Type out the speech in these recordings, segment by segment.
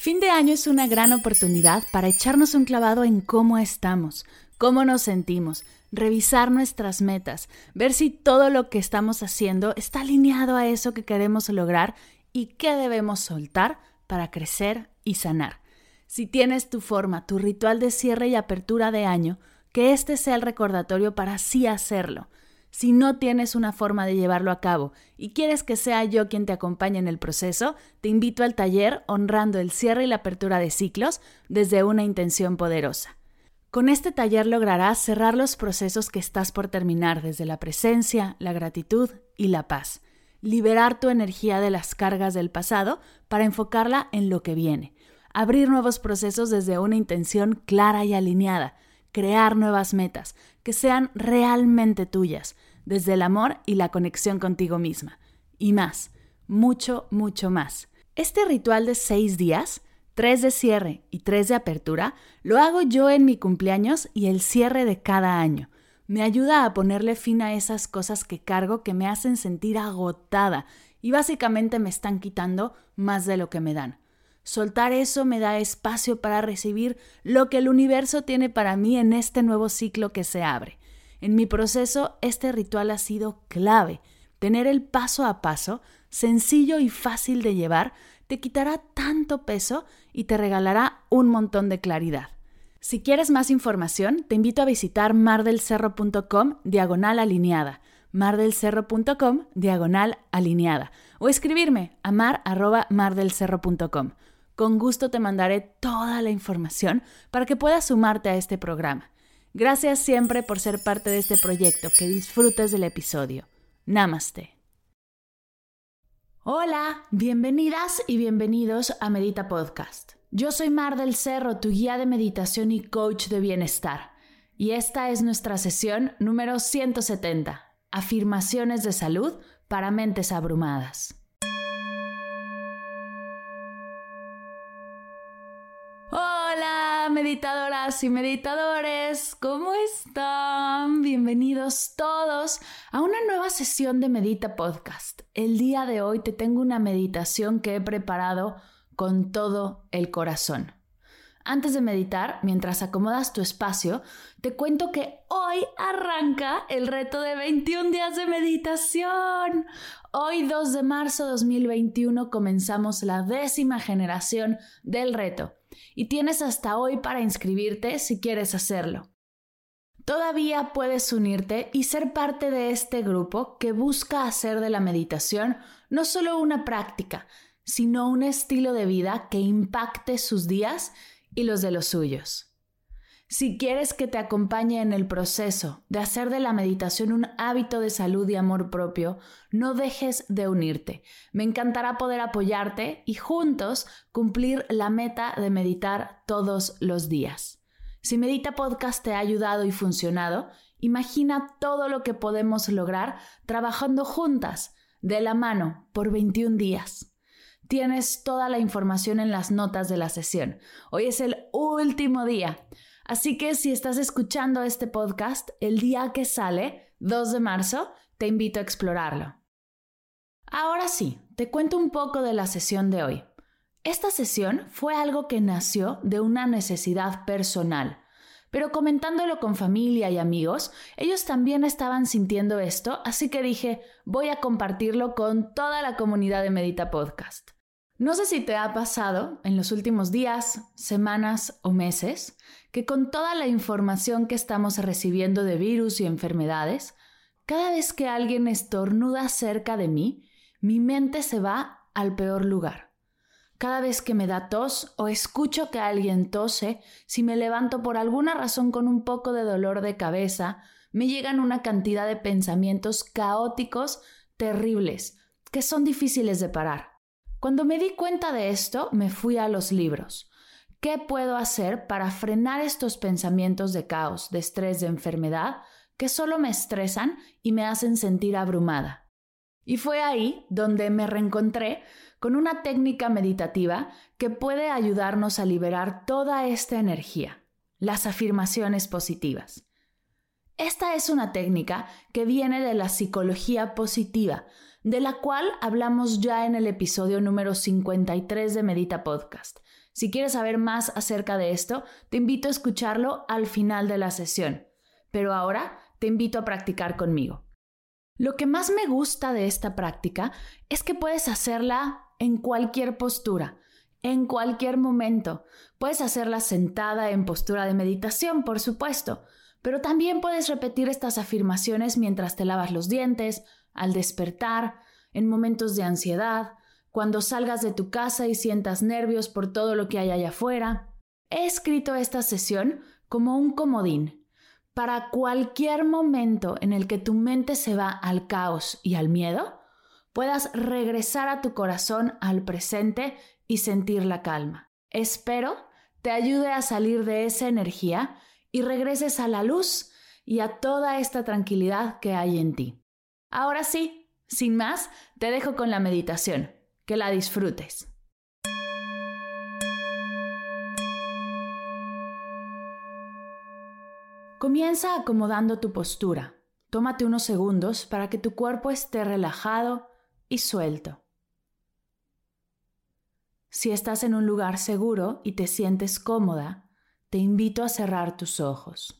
Fin de año es una gran oportunidad para echarnos un clavado en cómo estamos, cómo nos sentimos, revisar nuestras metas, ver si todo lo que estamos haciendo está alineado a eso que queremos lograr y qué debemos soltar para crecer y sanar. Si tienes tu forma, tu ritual de cierre y apertura de año, que este sea el recordatorio para así hacerlo. Si no tienes una forma de llevarlo a cabo y quieres que sea yo quien te acompañe en el proceso, te invito al taller honrando el cierre y la apertura de ciclos desde una intención poderosa. Con este taller lograrás cerrar los procesos que estás por terminar desde la presencia, la gratitud y la paz. Liberar tu energía de las cargas del pasado para enfocarla en lo que viene. Abrir nuevos procesos desde una intención clara y alineada crear nuevas metas que sean realmente tuyas, desde el amor y la conexión contigo misma. Y más, mucho, mucho más. Este ritual de seis días, tres de cierre y tres de apertura, lo hago yo en mi cumpleaños y el cierre de cada año. Me ayuda a ponerle fin a esas cosas que cargo que me hacen sentir agotada y básicamente me están quitando más de lo que me dan. Soltar eso me da espacio para recibir lo que el universo tiene para mí en este nuevo ciclo que se abre. En mi proceso, este ritual ha sido clave. Tener el paso a paso, sencillo y fácil de llevar, te quitará tanto peso y te regalará un montón de claridad. Si quieres más información, te invito a visitar mardelcerro.com diagonal alineada, mardelcerro.com diagonal alineada, o escribirme a mar.mardelcerro.com. Con gusto te mandaré toda la información para que puedas sumarte a este programa. Gracias siempre por ser parte de este proyecto. Que disfrutes del episodio. Namaste. Hola, bienvenidas y bienvenidos a Medita Podcast. Yo soy Mar del Cerro, tu guía de meditación y coach de bienestar. Y esta es nuestra sesión número 170, afirmaciones de salud para mentes abrumadas. Hola, meditadoras y meditadores, ¿cómo están? Bienvenidos todos a una nueva sesión de Medita Podcast. El día de hoy te tengo una meditación que he preparado con todo el corazón. Antes de meditar, mientras acomodas tu espacio, te cuento que hoy arranca el reto de 21 días de meditación. Hoy, 2 de marzo de 2021, comenzamos la décima generación del reto y tienes hasta hoy para inscribirte si quieres hacerlo. Todavía puedes unirte y ser parte de este grupo que busca hacer de la meditación no solo una práctica, sino un estilo de vida que impacte sus días y los de los suyos. Si quieres que te acompañe en el proceso de hacer de la meditación un hábito de salud y amor propio, no dejes de unirte. Me encantará poder apoyarte y juntos cumplir la meta de meditar todos los días. Si Medita Podcast te ha ayudado y funcionado, imagina todo lo que podemos lograr trabajando juntas, de la mano, por 21 días. Tienes toda la información en las notas de la sesión. Hoy es el último día. Así que si estás escuchando este podcast el día que sale, 2 de marzo, te invito a explorarlo. Ahora sí, te cuento un poco de la sesión de hoy. Esta sesión fue algo que nació de una necesidad personal, pero comentándolo con familia y amigos, ellos también estaban sintiendo esto, así que dije, voy a compartirlo con toda la comunidad de Medita Podcast. No sé si te ha pasado en los últimos días, semanas o meses que con toda la información que estamos recibiendo de virus y enfermedades, cada vez que alguien estornuda cerca de mí, mi mente se va al peor lugar. Cada vez que me da tos o escucho que alguien tose, si me levanto por alguna razón con un poco de dolor de cabeza, me llegan una cantidad de pensamientos caóticos terribles que son difíciles de parar. Cuando me di cuenta de esto, me fui a los libros. ¿Qué puedo hacer para frenar estos pensamientos de caos, de estrés, de enfermedad, que solo me estresan y me hacen sentir abrumada? Y fue ahí donde me reencontré con una técnica meditativa que puede ayudarnos a liberar toda esta energía, las afirmaciones positivas. Esta es una técnica que viene de la psicología positiva, de la cual hablamos ya en el episodio número 53 de Medita Podcast. Si quieres saber más acerca de esto, te invito a escucharlo al final de la sesión. Pero ahora te invito a practicar conmigo. Lo que más me gusta de esta práctica es que puedes hacerla en cualquier postura, en cualquier momento. Puedes hacerla sentada en postura de meditación, por supuesto, pero también puedes repetir estas afirmaciones mientras te lavas los dientes, al despertar, en momentos de ansiedad, cuando salgas de tu casa y sientas nervios por todo lo que hay allá afuera. He escrito esta sesión como un comodín para cualquier momento en el que tu mente se va al caos y al miedo, puedas regresar a tu corazón al presente y sentir la calma. Espero te ayude a salir de esa energía y regreses a la luz y a toda esta tranquilidad que hay en ti. Ahora sí, sin más, te dejo con la meditación. Que la disfrutes. Comienza acomodando tu postura. Tómate unos segundos para que tu cuerpo esté relajado y suelto. Si estás en un lugar seguro y te sientes cómoda, te invito a cerrar tus ojos.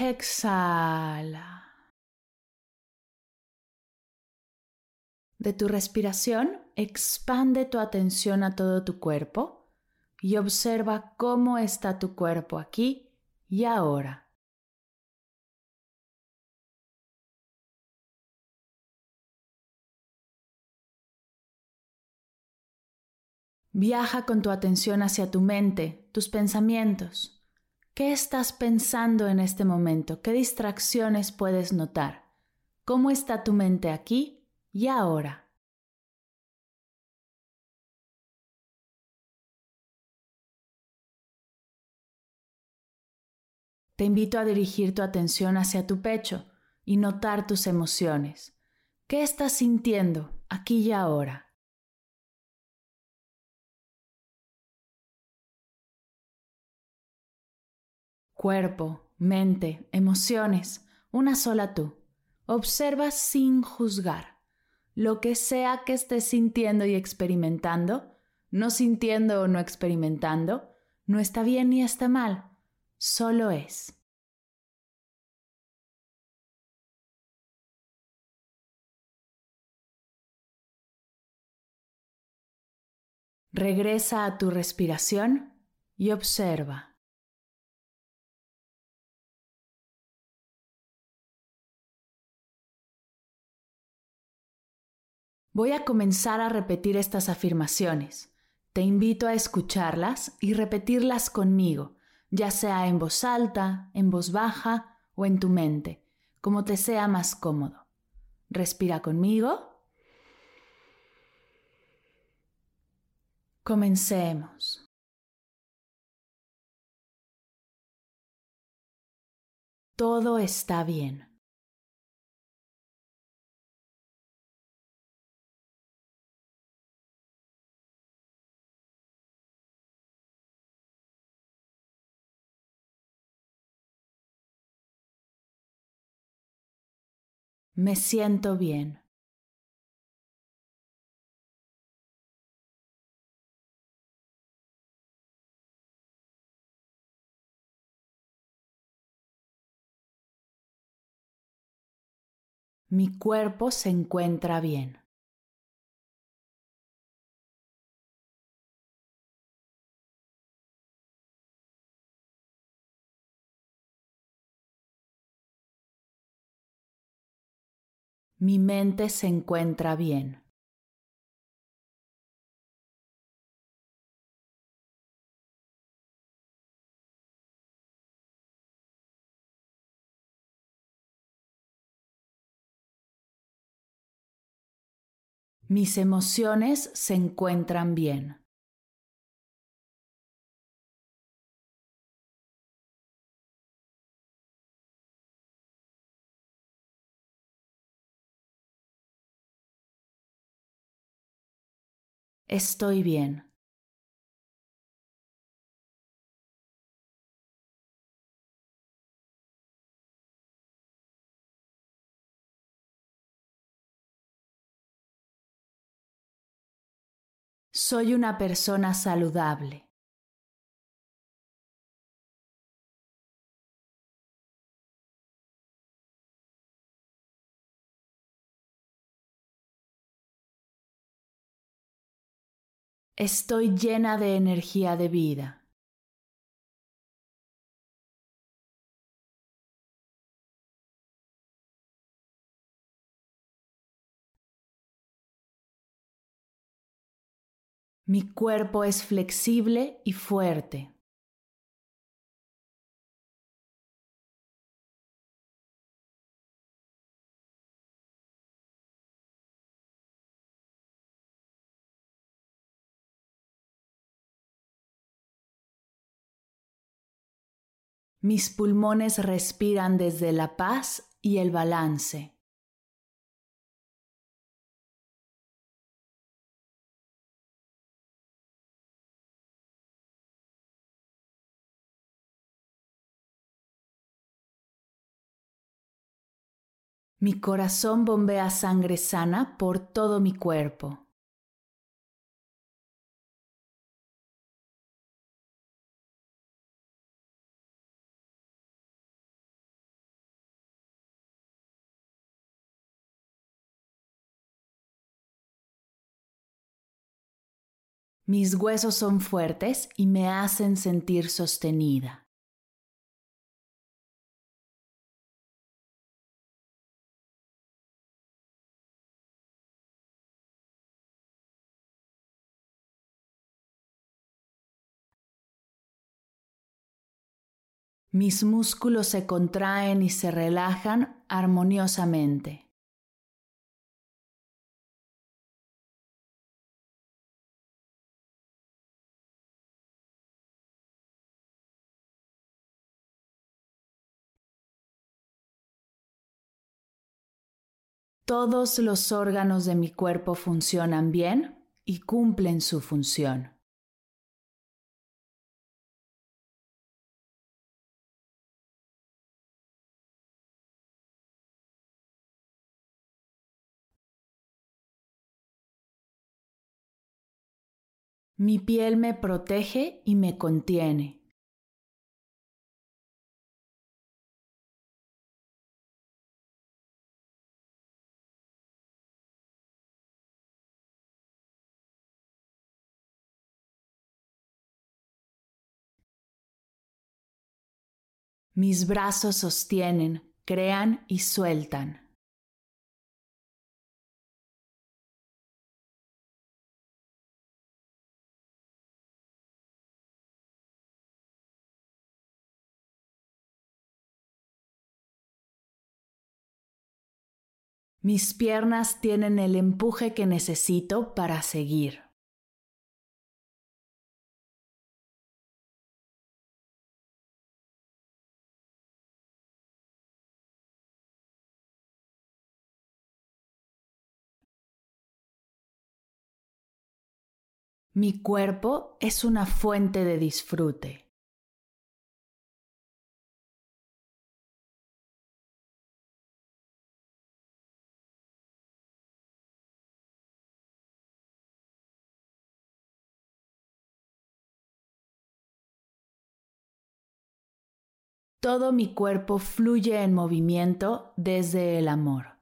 Exhala. De tu respiración, expande tu atención a todo tu cuerpo y observa cómo está tu cuerpo aquí y ahora. Viaja con tu atención hacia tu mente, tus pensamientos. ¿Qué estás pensando en este momento? ¿Qué distracciones puedes notar? ¿Cómo está tu mente aquí y ahora? Te invito a dirigir tu atención hacia tu pecho y notar tus emociones. ¿Qué estás sintiendo aquí y ahora? Cuerpo, mente, emociones, una sola tú. Observa sin juzgar. Lo que sea que estés sintiendo y experimentando, no sintiendo o no experimentando, no está bien ni está mal, solo es. Regresa a tu respiración y observa. Voy a comenzar a repetir estas afirmaciones. Te invito a escucharlas y repetirlas conmigo, ya sea en voz alta, en voz baja o en tu mente, como te sea más cómodo. Respira conmigo. Comencemos. Todo está bien. Me siento bien. Mi cuerpo se encuentra bien. Mi mente se encuentra bien. Mis emociones se encuentran bien. Estoy bien. Soy una persona saludable. Estoy llena de energía de vida. Mi cuerpo es flexible y fuerte. Mis pulmones respiran desde la paz y el balance. Mi corazón bombea sangre sana por todo mi cuerpo. Mis huesos son fuertes y me hacen sentir sostenida. Mis músculos se contraen y se relajan armoniosamente. Todos los órganos de mi cuerpo funcionan bien y cumplen su función. Mi piel me protege y me contiene. Mis brazos sostienen, crean y sueltan. Mis piernas tienen el empuje que necesito para seguir. Mi cuerpo es una fuente de disfrute. Todo mi cuerpo fluye en movimiento desde el amor.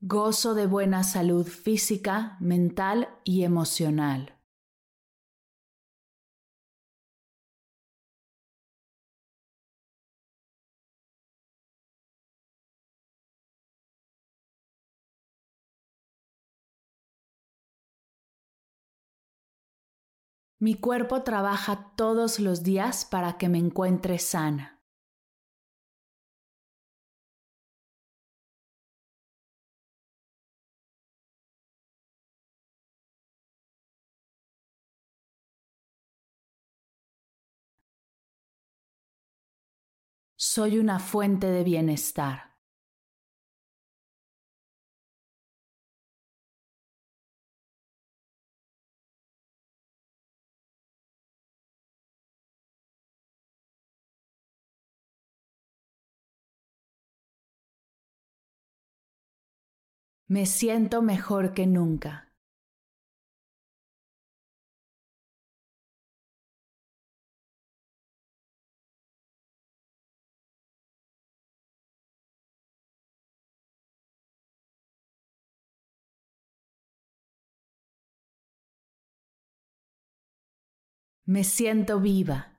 Gozo de buena salud física, mental y emocional. Mi cuerpo trabaja todos los días para que me encuentre sana. Soy una fuente de bienestar. Me siento mejor que nunca. Me siento viva.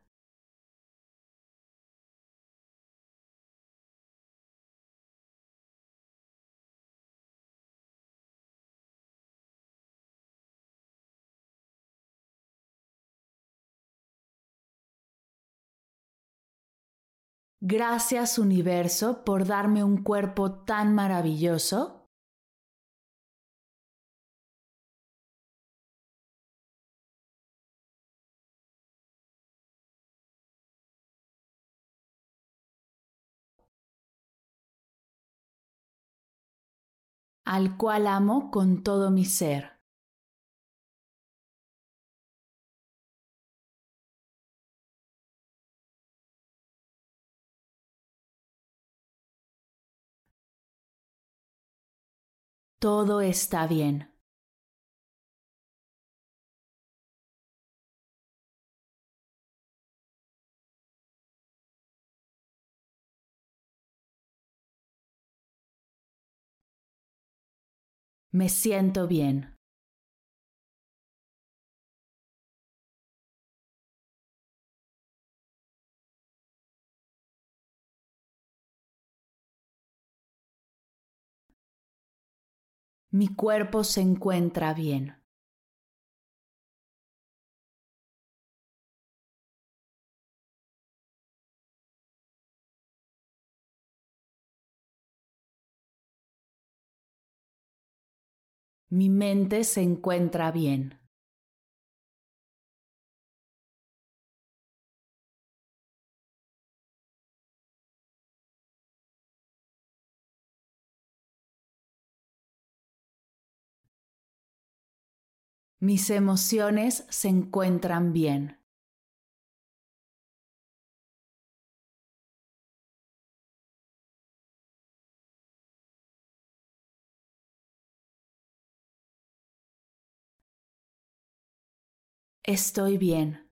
Gracias universo por darme un cuerpo tan maravilloso al cual amo con todo mi ser. Todo está bien. Me siento bien. Mi cuerpo se encuentra bien. Mi mente se encuentra bien. Mis emociones se encuentran bien. Estoy bien.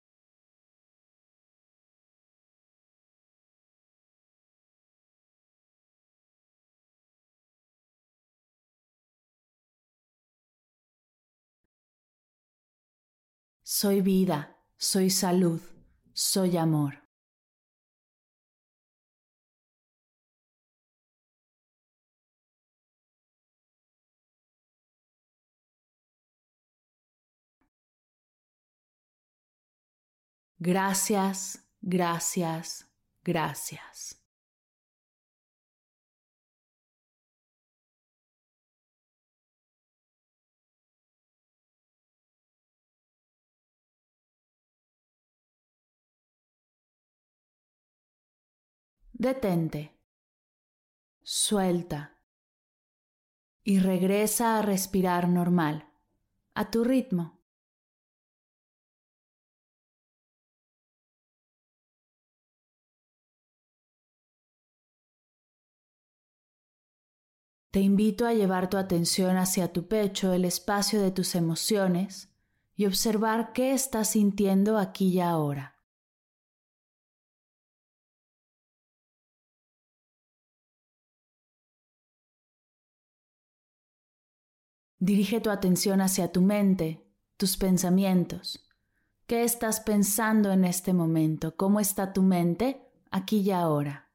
Soy vida, soy salud, soy amor. Gracias, gracias, gracias. Detente, suelta y regresa a respirar normal, a tu ritmo. Te invito a llevar tu atención hacia tu pecho, el espacio de tus emociones, y observar qué estás sintiendo aquí y ahora. Dirige tu atención hacia tu mente, tus pensamientos. ¿Qué estás pensando en este momento? ¿Cómo está tu mente aquí y ahora?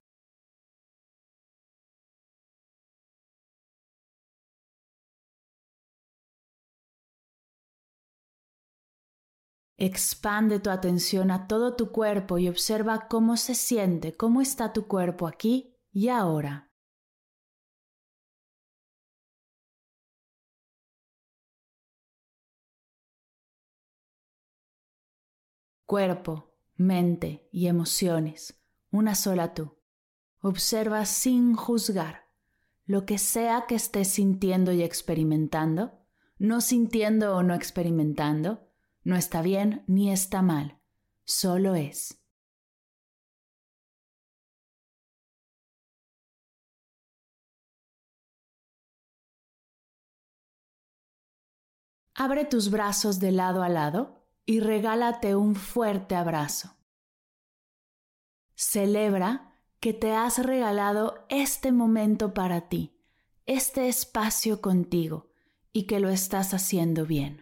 Expande tu atención a todo tu cuerpo y observa cómo se siente, cómo está tu cuerpo aquí y ahora. Cuerpo, mente y emociones, una sola tú. Observa sin juzgar lo que sea que estés sintiendo y experimentando, no sintiendo o no experimentando, no está bien ni está mal, solo es. Abre tus brazos de lado a lado y regálate un fuerte abrazo. Celebra que te has regalado este momento para ti, este espacio contigo y que lo estás haciendo bien.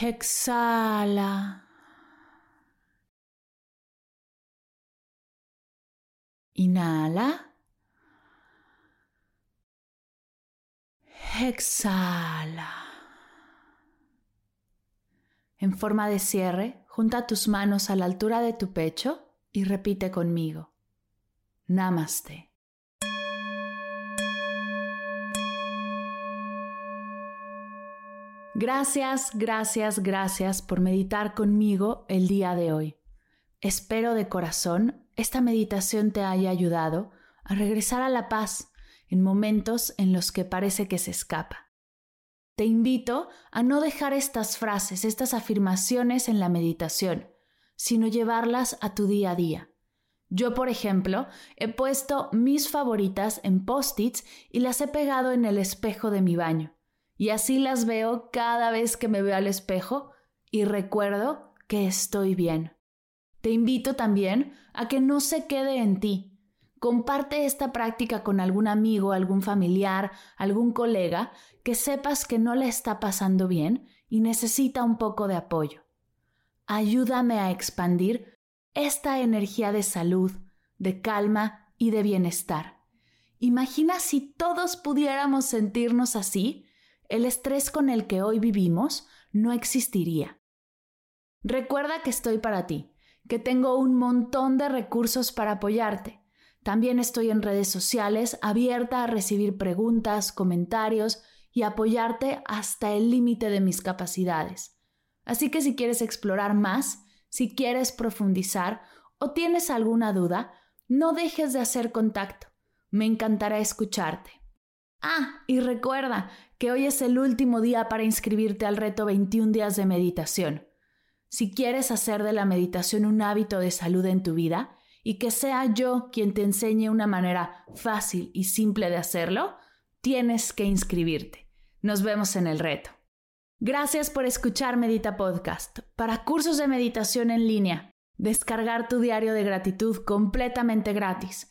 Exhala. Inhala. Exhala. En forma de cierre, junta tus manos a la altura de tu pecho y repite conmigo. Namaste. Gracias, gracias, gracias por meditar conmigo el día de hoy. Espero de corazón esta meditación te haya ayudado a regresar a la paz en momentos en los que parece que se escapa. Te invito a no dejar estas frases, estas afirmaciones en la meditación, sino llevarlas a tu día a día. Yo, por ejemplo, he puesto mis favoritas en post-its y las he pegado en el espejo de mi baño y así las veo cada vez que me veo al espejo y recuerdo que estoy bien. Te invito también a que no se quede en ti. Comparte esta práctica con algún amigo, algún familiar, algún colega que sepas que no le está pasando bien y necesita un poco de apoyo. Ayúdame a expandir esta energía de salud, de calma y de bienestar. Imagina si todos pudiéramos sentirnos así el estrés con el que hoy vivimos no existiría. Recuerda que estoy para ti, que tengo un montón de recursos para apoyarte. También estoy en redes sociales abierta a recibir preguntas, comentarios y apoyarte hasta el límite de mis capacidades. Así que si quieres explorar más, si quieres profundizar o tienes alguna duda, no dejes de hacer contacto. Me encantará escucharte. Ah, y recuerda que hoy es el último día para inscribirte al reto 21 días de meditación. Si quieres hacer de la meditación un hábito de salud en tu vida y que sea yo quien te enseñe una manera fácil y simple de hacerlo, tienes que inscribirte. Nos vemos en el reto. Gracias por escuchar Medita Podcast. Para cursos de meditación en línea, descargar tu diario de gratitud completamente gratis,